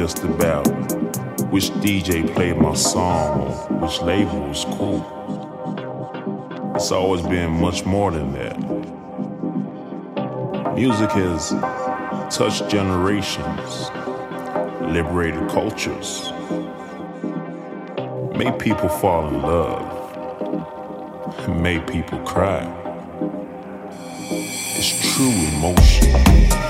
just about which DJ played my song or which label was cool. It's always been much more than that. Music has touched generations, liberated cultures, made people fall in love, made people cry. It's true emotion.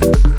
Thank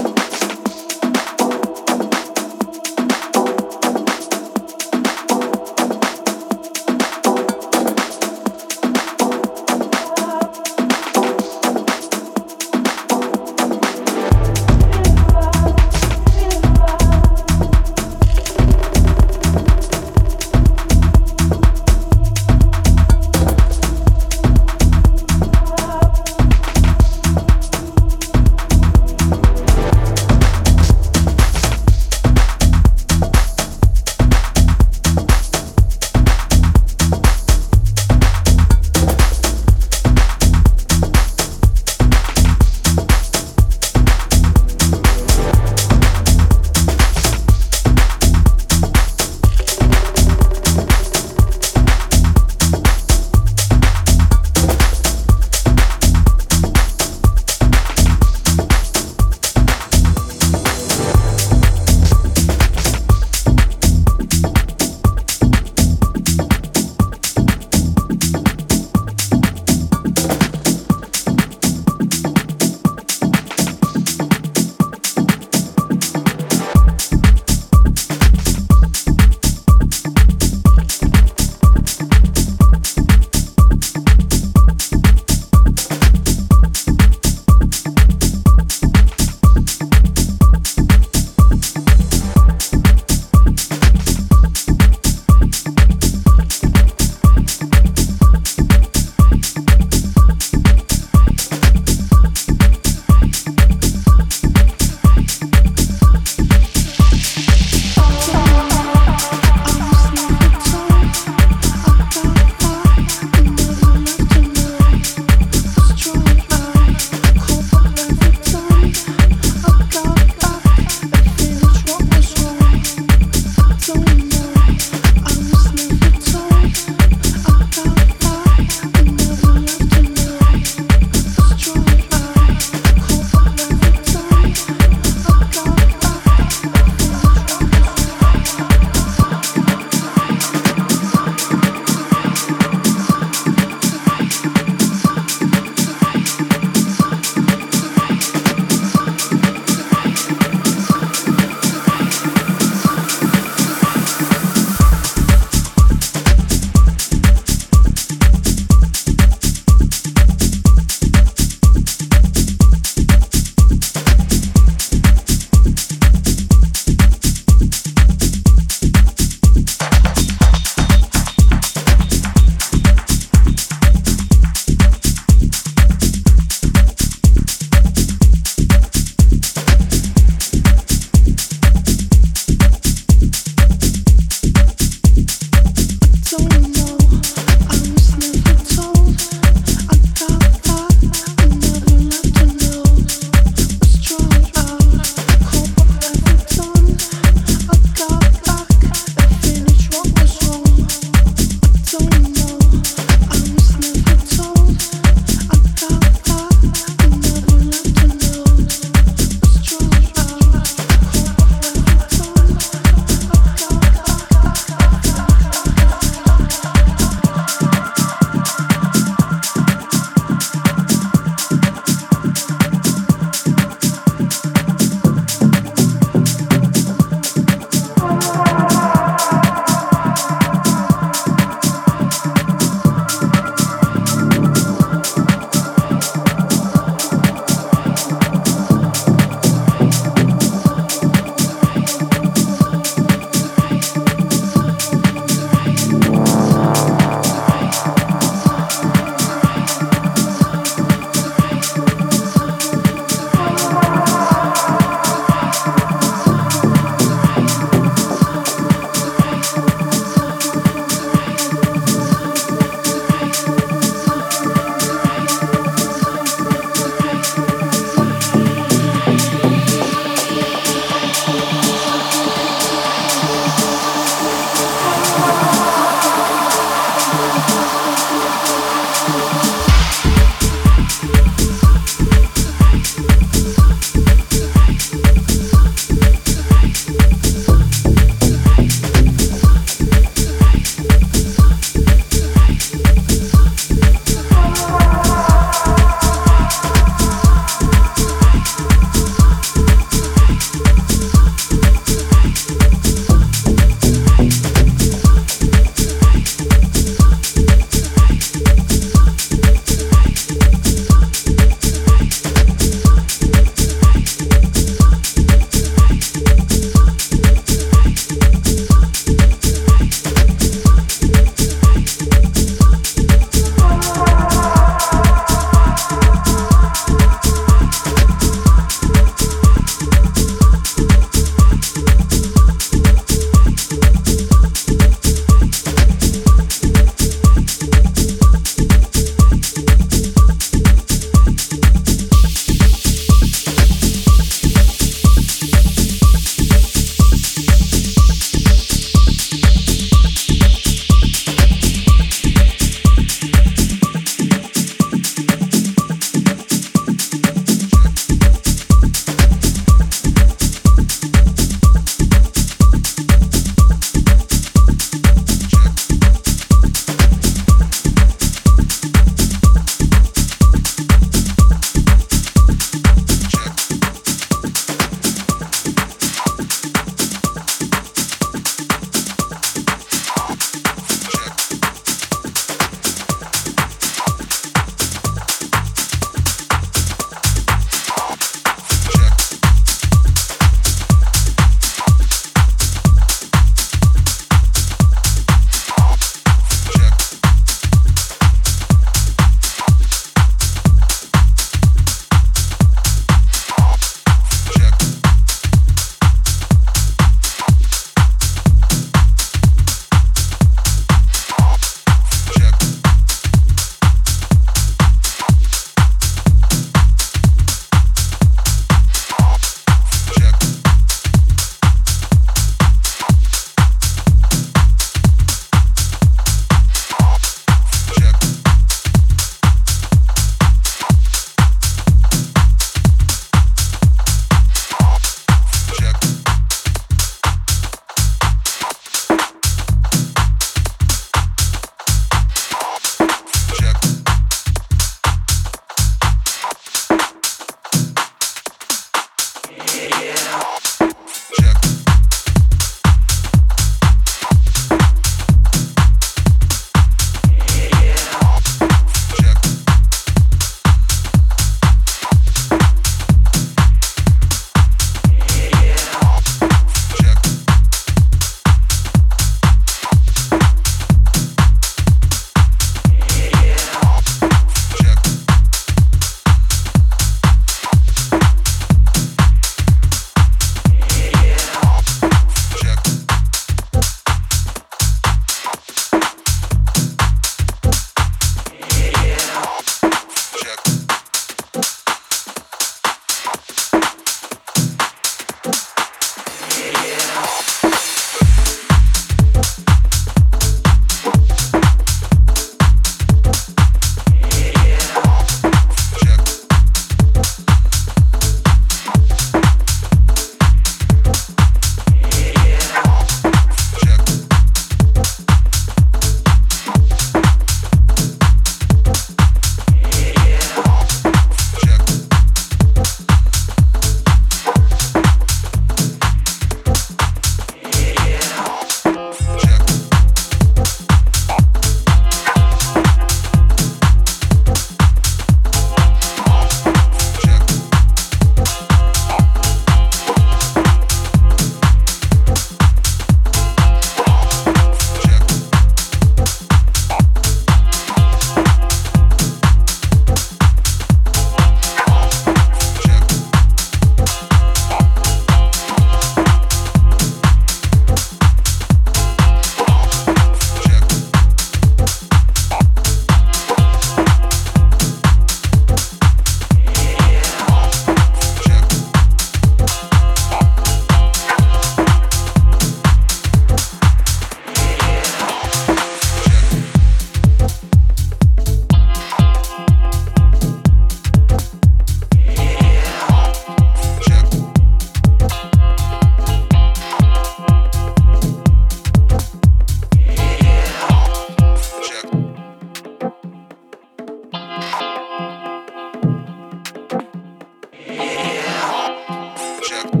check.